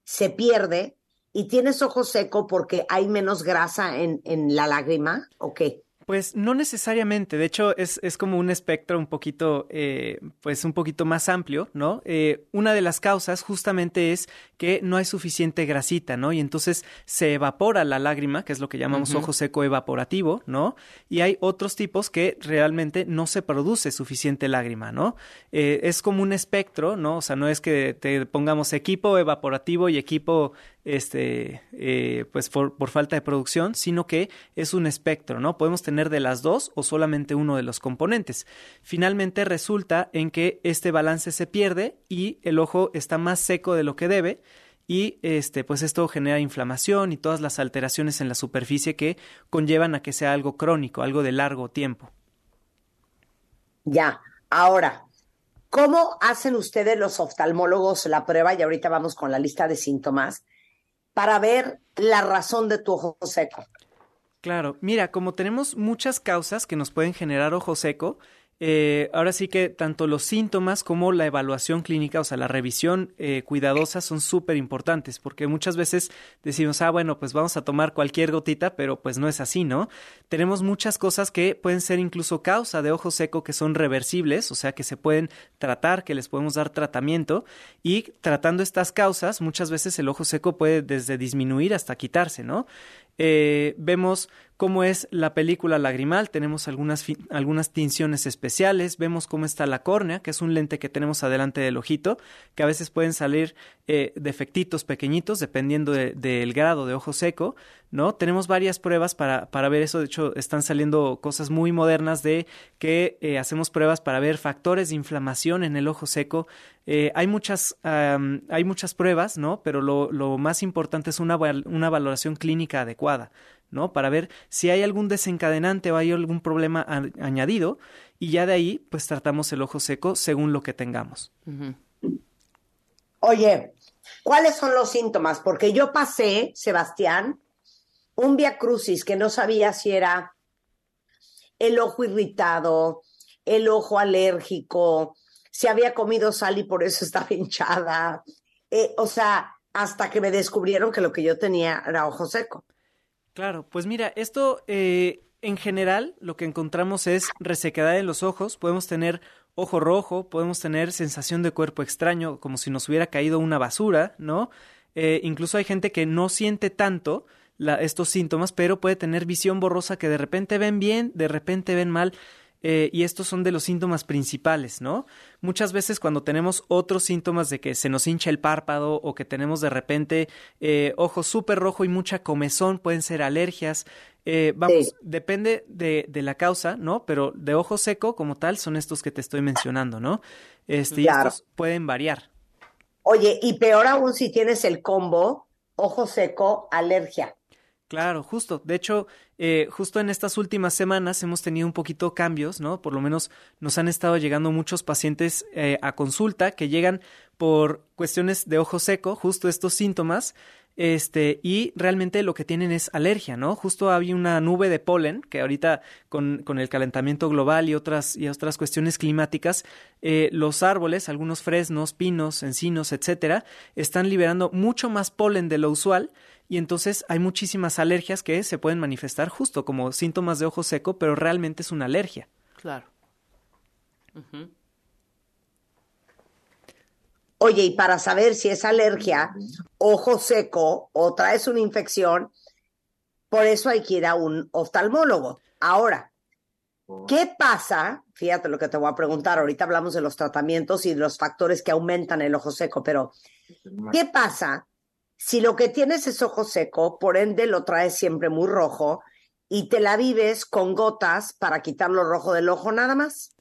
se pierde y tienes ojo seco porque hay menos grasa en, en la lágrima, ¿o qué? Pues no necesariamente, de hecho es, es como un espectro un poquito, eh, pues un poquito más amplio, ¿no? Eh, una de las causas justamente es que no hay suficiente grasita, ¿no? Y entonces se evapora la lágrima, que es lo que llamamos ojo seco evaporativo, ¿no? Y hay otros tipos que realmente no se produce suficiente lágrima, ¿no? Eh, es como un espectro, ¿no? O sea, no es que te pongamos equipo evaporativo y equipo este, eh, pues por, por, falta de producción, sino que es un espectro, ¿no? Podemos tener de las dos o solamente uno de los componentes. Finalmente resulta en que este balance se pierde y el ojo está más seco de lo que debe y este, pues esto genera inflamación y todas las alteraciones en la superficie que conllevan a que sea algo crónico, algo de largo tiempo. Ya, ahora, ¿cómo hacen ustedes los oftalmólogos la prueba? Y ahorita vamos con la lista de síntomas para ver la razón de tu ojo seco. Claro, mira, como tenemos muchas causas que nos pueden generar ojo seco, eh, ahora sí que tanto los síntomas como la evaluación clínica, o sea, la revisión eh, cuidadosa son súper importantes, porque muchas veces decimos, ah, bueno, pues vamos a tomar cualquier gotita, pero pues no es así, ¿no? Tenemos muchas cosas que pueden ser incluso causa de ojo seco que son reversibles, o sea, que se pueden tratar, que les podemos dar tratamiento, y tratando estas causas, muchas veces el ojo seco puede desde disminuir hasta quitarse, ¿no? Eh, vemos cómo es la película lagrimal, tenemos algunas, algunas tinciones especiales, vemos cómo está la córnea, que es un lente que tenemos adelante del ojito, que a veces pueden salir eh, defectitos pequeñitos dependiendo del grado de ojo seco, ¿no? Tenemos varias pruebas para, para, ver eso, de hecho están saliendo cosas muy modernas de que eh, hacemos pruebas para ver factores de inflamación en el ojo seco. Eh, hay, muchas, hay muchas pruebas, ¿no? Pero lo, lo más importante es una, una valoración clínica adecuada. ¿no? Para ver si hay algún desencadenante o hay algún problema añadido y ya de ahí pues tratamos el ojo seco según lo que tengamos. Oye, ¿cuáles son los síntomas? Porque yo pasé, Sebastián, un via crucis que no sabía si era el ojo irritado, el ojo alérgico, si había comido sal y por eso estaba hinchada. Eh, o sea, hasta que me descubrieron que lo que yo tenía era ojo seco. Claro, pues mira, esto eh, en general lo que encontramos es resequedad en los ojos, podemos tener ojo rojo, podemos tener sensación de cuerpo extraño, como si nos hubiera caído una basura, ¿no? Eh, incluso hay gente que no siente tanto estos síntomas, pero puede tener visión borrosa que de repente ven bien, de repente ven mal. Eh, y estos son de los síntomas principales, ¿no? Muchas veces cuando tenemos otros síntomas de que se nos hincha el párpado o que tenemos de repente eh, ojo súper rojo y mucha comezón, pueden ser alergias. Eh, vamos, depende de, de, la causa, ¿no? Pero de ojo seco como tal son estos que te estoy mencionando, ¿no? Este, y estos pueden variar. Oye, y peor aún si tienes el combo ojo seco, alergia. Claro, justo. De hecho, eh, justo en estas últimas semanas hemos tenido un poquito cambios, ¿no? Por lo menos nos han estado llegando muchos pacientes eh, a consulta que llegan por cuestiones de ojo seco, justo estos síntomas, este, y realmente lo que tienen es alergia, ¿no? Justo había una nube de polen que ahorita con, con el calentamiento global y otras, y otras cuestiones climáticas, eh, los árboles, algunos fresnos, pinos, encinos, etcétera, están liberando mucho más polen de lo usual y entonces hay muchísimas alergias que se pueden manifestar justo como síntomas de ojo seco, pero realmente es una alergia. Claro. Oye, y para saber si es alergia, ojo seco o traes una infección, por eso hay que ir a un oftalmólogo. Ahora, ¿qué pasa? Fíjate lo que te voy a preguntar. Ahorita hablamos de los tratamientos y de los factores que aumentan el ojo seco, pero ¿qué pasa si lo que tienes es ojo seco, por ende lo traes siempre muy rojo y te la vives con gotas para quitar lo rojo del ojo nada más?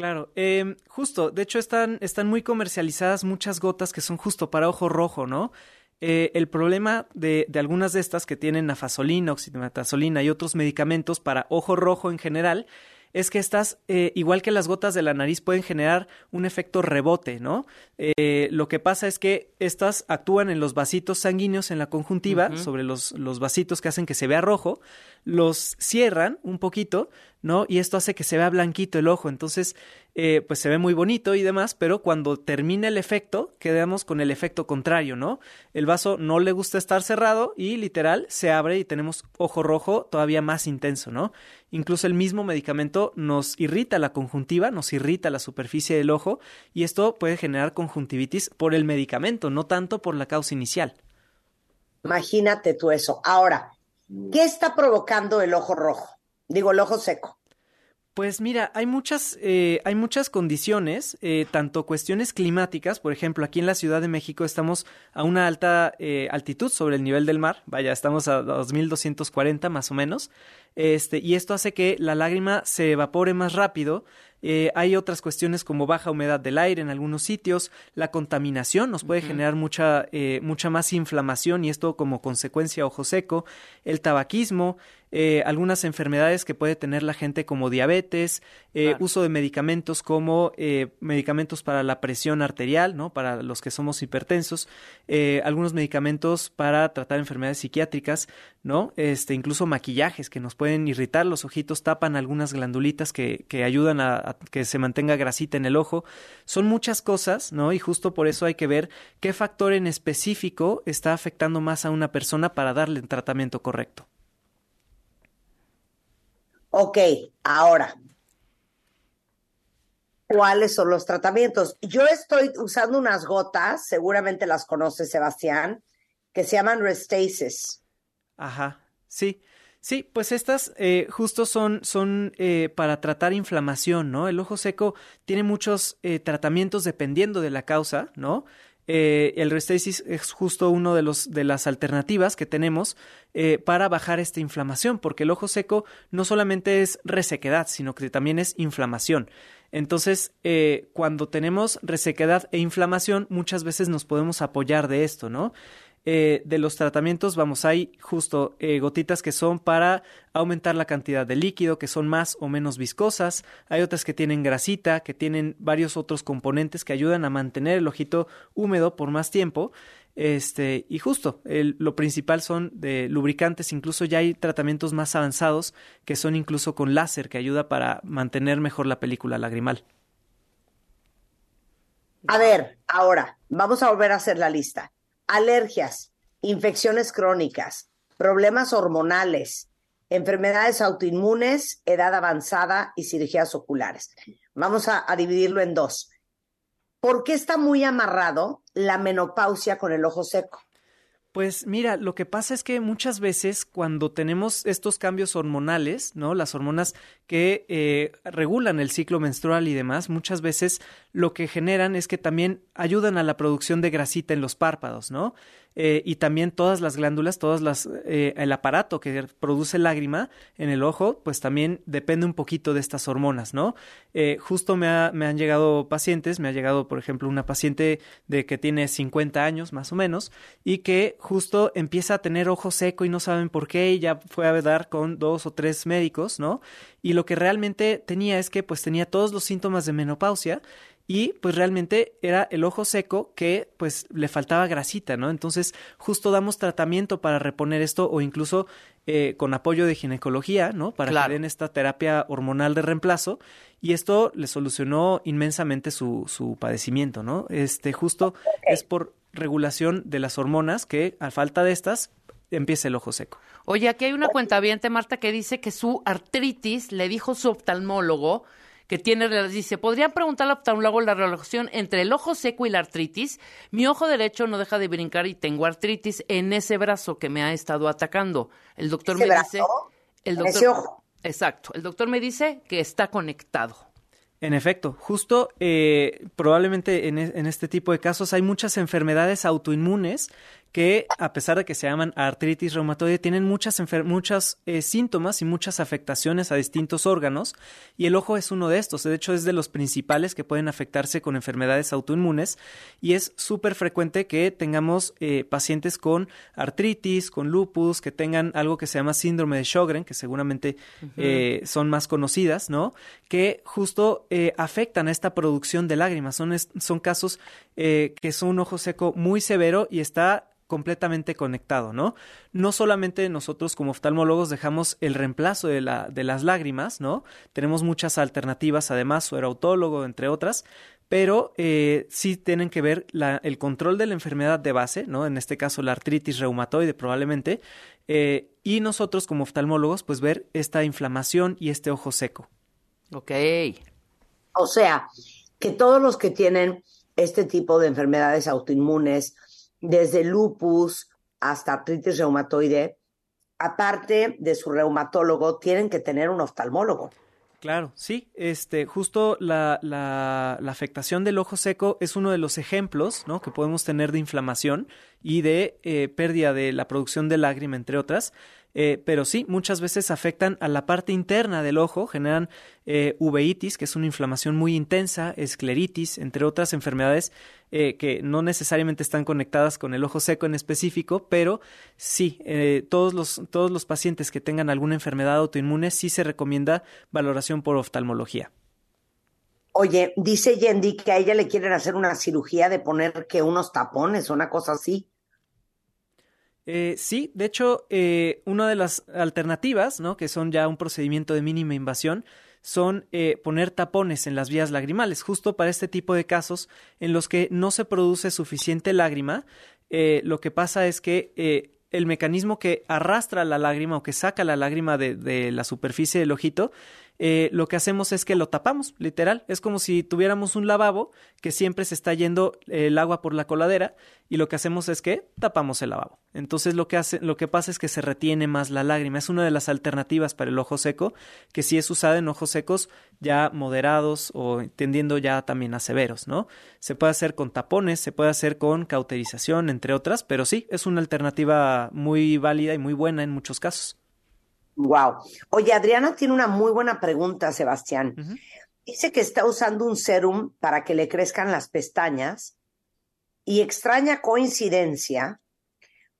Claro, eh, justo, de hecho están, están muy comercializadas muchas gotas que son justo para ojo rojo, ¿no? Eh, el problema de, de, algunas de estas que tienen nafasolina, oximetazolina y otros medicamentos para ojo rojo en general es que estas, eh, igual que las gotas de la nariz, pueden generar un efecto rebote, ¿no? Eh, lo que pasa es que estas actúan en los vasitos sanguíneos en la conjuntiva, sobre los, los vasitos que hacen que se vea rojo, los cierran un poquito, ¿no? Y esto hace que se vea blanquito el ojo. Entonces, eh, pues se ve muy bonito y demás, pero cuando termina el efecto, quedamos con el efecto contrario, ¿no? El vaso no le gusta estar cerrado y literal se abre y tenemos ojo rojo todavía más intenso, ¿no? Incluso el mismo medicamento nos irrita la conjuntiva, nos irrita la superficie del ojo y esto puede generar conjuntivitis por el medicamento, no tanto por la causa inicial. Imagínate tú eso. Ahora, ¿qué está provocando el ojo rojo? Digo, el ojo seco. Pues mira, hay muchas, eh, hay muchas condiciones, eh, tanto cuestiones climáticas, por ejemplo, aquí en la Ciudad de México estamos a una alta eh, altitud sobre el nivel del mar, vaya, estamos a 2240 más o menos, este, y esto hace que la lágrima se evapore más rápido, eh, hay otras cuestiones como baja humedad del aire en algunos sitios, la contaminación nos puede generar mucha, eh, mucha más inflamación y esto como consecuencia ojo seco, el tabaquismo, eh, algunas enfermedades que puede tener la gente como diabetes, eh, uso de medicamentos como eh, medicamentos para la presión arterial, ¿no? Para los que somos hipertensos, algunos medicamentos para tratar enfermedades psiquiátricas, ¿no? Este, incluso maquillajes que nos pueden irritar los ojitos, tapan algunas glandulitas que, que ayudan a, a que se mantenga grasita en el ojo. Son muchas cosas, ¿no? Y justo por eso hay que ver qué factor en específico está afectando más a una persona para darle el tratamiento correcto. Ok, ahora, ¿cuáles son los tratamientos? Yo estoy usando unas gotas, seguramente las conoce Sebastián, que se llaman Restasis. Ajá, sí. Sí, pues estas eh, justo son, son eh, para tratar inflamación, ¿no? El ojo seco tiene muchos eh, tratamientos dependiendo de la causa, ¿no? Eh, el Restasis es justo uno de los de las alternativas que tenemos eh, para bajar esta inflamación, porque el ojo seco no solamente es resequedad, sino que también es inflamación. Entonces, eh, cuando tenemos resequedad e inflamación, muchas veces nos podemos apoyar de esto, ¿no? Eh, de los tratamientos, vamos, hay justo eh, gotitas que son para aumentar la cantidad de líquido, que son más o menos viscosas. Hay otras que tienen grasita, que tienen varios otros componentes que ayudan a mantener el ojito húmedo por más tiempo. Este, y justo, lo principal son de lubricantes, incluso ya hay tratamientos más avanzados que son incluso con láser que ayuda para mantener mejor la película lagrimal. A ver, ahora, vamos a volver a hacer la lista. Alergias, infecciones crónicas, problemas hormonales, enfermedades autoinmunes, edad avanzada y cirugías oculares. Vamos a, a dividirlo en dos. ¿Por qué está muy amarrado la menopausia con el ojo seco? Pues mira, lo que pasa es que muchas veces cuando tenemos estos cambios hormonales, ¿no? Las hormonas que eh, regulan el ciclo menstrual y demás, muchas veces lo que generan es que también ayudan a la producción de grasita en los párpados, ¿no? Eh, y también todas las glándulas, todas las, eh, el aparato que produce lágrima en el ojo, pues también depende un poquito de estas hormonas, ¿no? Eh, justo me, me, han llegado pacientes, me ha llegado, por ejemplo, una paciente de que tiene 50 años más o menos y que justo empieza a tener ojo seco y no saben por qué y ya fue a dar con dos o tres médicos, ¿no? Y lo que realmente tenía es que pues tenía todos los síntomas de menopausia y pues realmente era el ojo seco que pues le faltaba grasita, ¿no? Entonces justo damos tratamiento para reponer esto o incluso eh, con apoyo de ginecología, ¿no? Para que den esta terapia hormonal de reemplazo y esto le solucionó inmensamente su, su padecimiento, ¿no? Este justo es por regulación de las hormonas que a falta de estas empieza el ojo seco. Oye, aquí hay una cuenta Marta, que dice que su artritis le dijo su oftalmólogo que tiene, dice, ¿podrían preguntarle al oftalmólogo la relación entre el ojo seco y la artritis? Mi ojo derecho no deja de brincar y tengo artritis en ese brazo que me ha estado atacando. El doctor me dice... El doctor, Exacto. El doctor me dice que está conectado. En efecto, justo eh, probablemente en, en, este tipo de casos hay muchas enfermedades autoinmunes que a pesar de que se llaman artritis reumatoide, tienen muchas, muchas eh, síntomas y muchas afectaciones a distintos órganos y el ojo es uno de estos. De hecho, es de los principales que pueden afectarse con enfermedades autoinmunes y es súper frecuente que tengamos eh, pacientes con artritis, con lupus, que tengan algo que se llama síndrome de Sjögren, que seguramente eh, son más conocidas, ¿no? Que justo afectan a esta producción de lágrimas. Son, son casos que son un ojo seco muy severo y está completamente conectado, ¿no? No solamente nosotros como oftalmólogos dejamos el reemplazo de, la, de las lágrimas, ¿no? Tenemos muchas alternativas, además, suerautólogo, entre otras, pero eh, sí tienen que ver la, el control de la enfermedad de base, ¿no? En este caso la artritis reumatoide probablemente, eh, y nosotros como oftalmólogos, pues ver esta inflamación y este ojo seco. Ok. O sea, que todos los que tienen este tipo de enfermedades autoinmunes, desde lupus hasta artritis reumatoide, aparte de su reumatólogo, tienen que tener un oftalmólogo. Claro, sí, este, justo la, la, afectación del ojo seco es uno de los ejemplos ¿no? que podemos tener de inflamación y de eh, pérdida de la producción de lágrima, entre otras. Eh, pero sí, muchas veces afectan a la parte interna del ojo, generan eh, uveitis, que es una inflamación muy intensa, escleritis, entre otras enfermedades eh, que no necesariamente están conectadas con el ojo seco en específico, pero sí, todos, los, todos los pacientes que tengan alguna enfermedad autoinmune sí se recomienda valoración por oftalmología. Oye, dice Yendi que a ella le quieren hacer una cirugía de poner que unos tapones una cosa así. Eh, sí, de hecho, eh, una de las alternativas, ¿no? que son ya un procedimiento de mínima invasión, son eh, poner tapones en las vías lagrimales, justo para este tipo de casos en los que no se produce suficiente lágrima. lo que pasa es que el mecanismo que arrastra la lágrima o que saca la lágrima de la superficie del ojito eh, lo que hacemos es que lo tapamos, literal. Es como si tuviéramos un lavabo que siempre se está yendo el agua por la coladera y lo que hacemos es que tapamos el lavabo. Entonces lo que hace, lo que pasa es que se retiene más la lágrima. Es una de las alternativas para el ojo seco, que sí es usada en ojos secos ya moderados o tendiendo ya también a severos, ¿no? Se puede hacer con tapones, se puede hacer con cauterización, entre otras, pero sí, es una alternativa muy válida y muy buena en muchos casos. Wow. Oye, Adriana tiene una muy buena pregunta, Sebastián. Dice que está usando un serum para que le crezcan las pestañas y extraña coincidencia,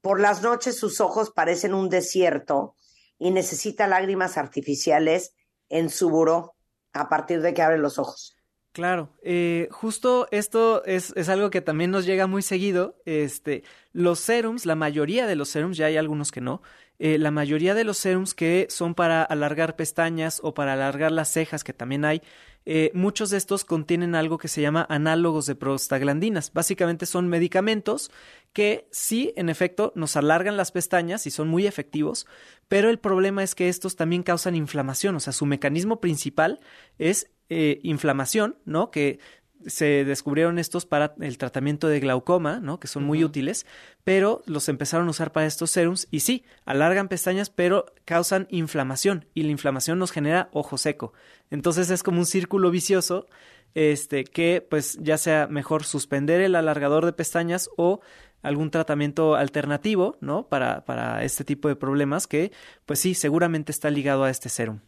por las noches sus ojos parecen un desierto y necesita lágrimas artificiales en su buró a partir de que abre los ojos. Claro, eh, justo esto es, es, algo que también nos llega muy seguido. Este, los serums, la mayoría de los serums, ya hay algunos que no, eh, la mayoría de los serums que son para alargar pestañas o para alargar las cejas, que también hay, eh, muchos de estos contienen algo que se llama análogos de prostaglandinas. Básicamente son medicamentos que sí, en efecto, nos alargan las pestañas y son muy efectivos, pero el problema es que estos también causan inflamación, o sea, su mecanismo principal es eh, inflamación, ¿no? Que se descubrieron estos para el tratamiento de glaucoma, ¿no? Que son muy útiles, pero los empezaron a usar para estos serums y sí, alargan pestañas, pero causan inflamación y la inflamación nos genera ojo seco. Entonces es como un círculo vicioso este, que pues ya sea mejor suspender el alargador de pestañas o algún tratamiento alternativo, ¿no? Para, para este tipo de problemas que, pues sí, seguramente está ligado a este serum.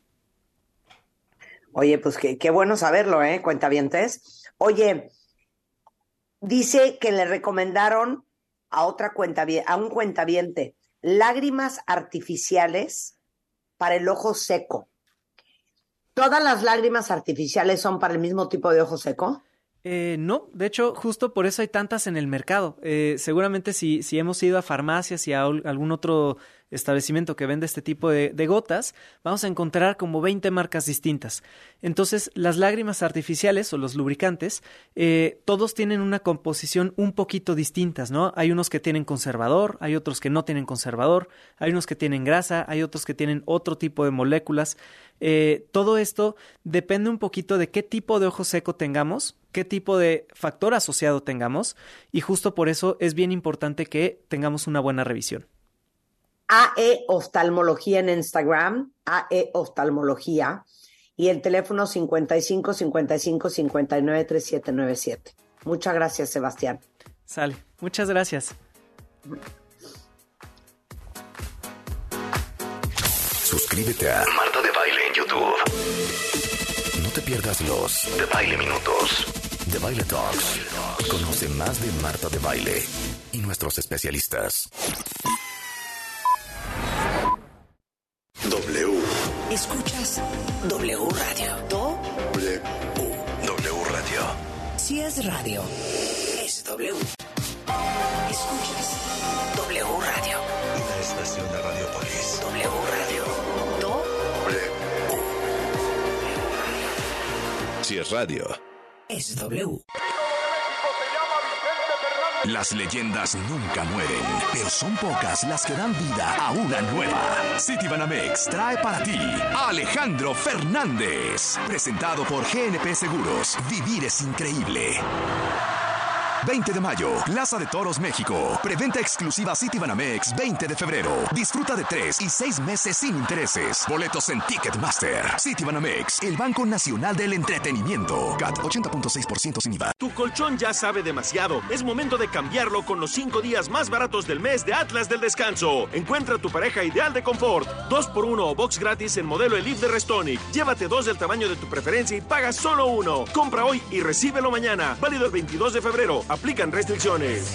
Oye, pues qué, qué bueno saberlo, ¿eh? Cuentavientes. Oye, dice que le recomendaron a otra cuenta, a un cuentaviente, lágrimas artificiales para el ojo seco. ¿Todas las lágrimas artificiales son para el mismo tipo de ojo seco? Eh, no, de hecho, justo por eso hay tantas en el mercado. Eh, seguramente si, si hemos ido a farmacias y a algún otro establecimiento que vende este tipo de, gotas, vamos a encontrar como 20 marcas distintas. Entonces, las lágrimas artificiales o los lubricantes, eh, todos tienen una composición un poquito distintas, ¿no? Hay unos que tienen conservador, hay otros que no tienen conservador, hay unos que tienen grasa, hay otros que tienen otro tipo de moléculas. Eh, todo esto depende un poquito de qué tipo de ojo seco tengamos, qué tipo de factor asociado tengamos, y justo por eso es bien importante que tengamos una buena revisión. AE Oftalmología en Instagram, AE Oftalmología, y el teléfono 55 55 59 3797. Muchas gracias, Sebastián. Sale, muchas gracias. Suscríbete a Marta de Baile en YouTube. No te pierdas los de Baile Minutos, de Baile Talks. Conoce más de Marta de Baile y nuestros especialistas. W Radio. W. W Radio. Si es radio, es W. Escuchas W Radio. La estación de Radiopolis. W Radio. W. Si es radio, es W. Las leyendas nunca mueren, pero son pocas las que dan vida a una nueva. Citibanamex trae para ti a Alejandro Fernández, presentado por GNP Seguros. Vivir es increíble. 20 de mayo, Plaza de Toros, México. Preventa exclusiva Citibanamex 20 de febrero. Disfruta de 3 y 6 meses sin intereses. Boletos en Ticketmaster. Citibanamex, el Banco Nacional del Entretenimiento. CAT 80.6% sin IVA. Tu colchón ya sabe demasiado. Es momento de cambiarlo con los 5 días más baratos del mes de Atlas del Descanso. Encuentra tu pareja ideal de confort. 2x1 o box gratis en modelo Elite de Restonic. Llévate dos del tamaño de tu preferencia y paga solo uno. Compra hoy y recíbelo mañana. Válido el 22 de febrero. Aplican restricciones.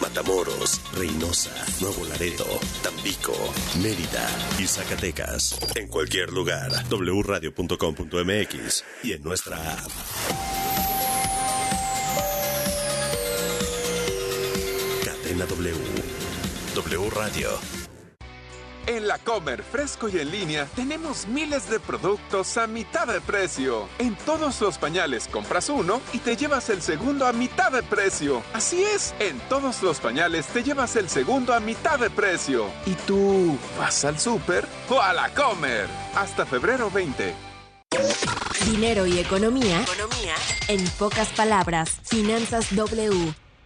Matamoros, Reynosa, Nuevo Laredo, Tampico, Mérida y Zacatecas. En cualquier lugar, wradio.com.mx y en nuestra app. Cadena W. W Radio. En la Comer Fresco y en línea tenemos miles de productos a mitad de precio. En todos los pañales compras uno y te llevas el segundo a mitad de precio. Así es, en todos los pañales te llevas el segundo a mitad de precio. ¿Y tú vas al súper o a la Comer? Hasta febrero 20. Dinero y economía. Economía. En pocas palabras, Finanzas W.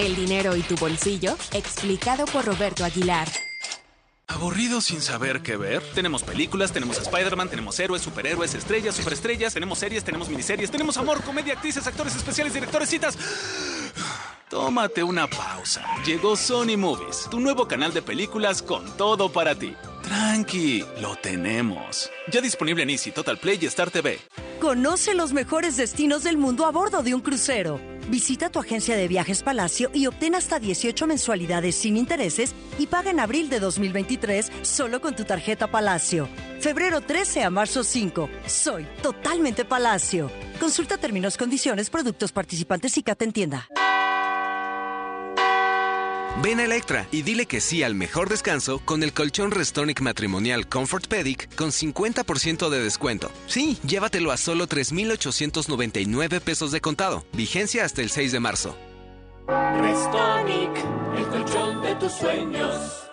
El dinero y tu bolsillo, explicado por Roberto Aguilar. ¿Aburrido sin saber qué ver? Tenemos películas, tenemos Spider-Man, tenemos héroes, superhéroes, estrellas, superestrellas, tenemos series, tenemos miniseries, tenemos amor, comedia, actrices, actores especiales, directores, citas. Tómate una pausa. Llegó Sony Movies, tu nuevo canal de películas con todo para ti. Tranqui, lo tenemos. Ya disponible en Easy, Total Play y Star TV. Conoce los mejores destinos del mundo a bordo de un crucero. Visita tu agencia de viajes Palacio y obtén hasta 18 mensualidades sin intereses y paga en abril de 2023 solo con tu tarjeta Palacio. Febrero 13 a marzo 5. Soy totalmente Palacio. Consulta términos, condiciones, productos participantes y Cata en tienda. Ven a Electra y dile que sí al mejor descanso con el colchón Restonic matrimonial Comfort Pedic con 50% de descuento. Sí, llévatelo a solo 3,899 pesos de contado. Vigencia hasta el 6 de marzo. Restonic, el colchón de tus sueños.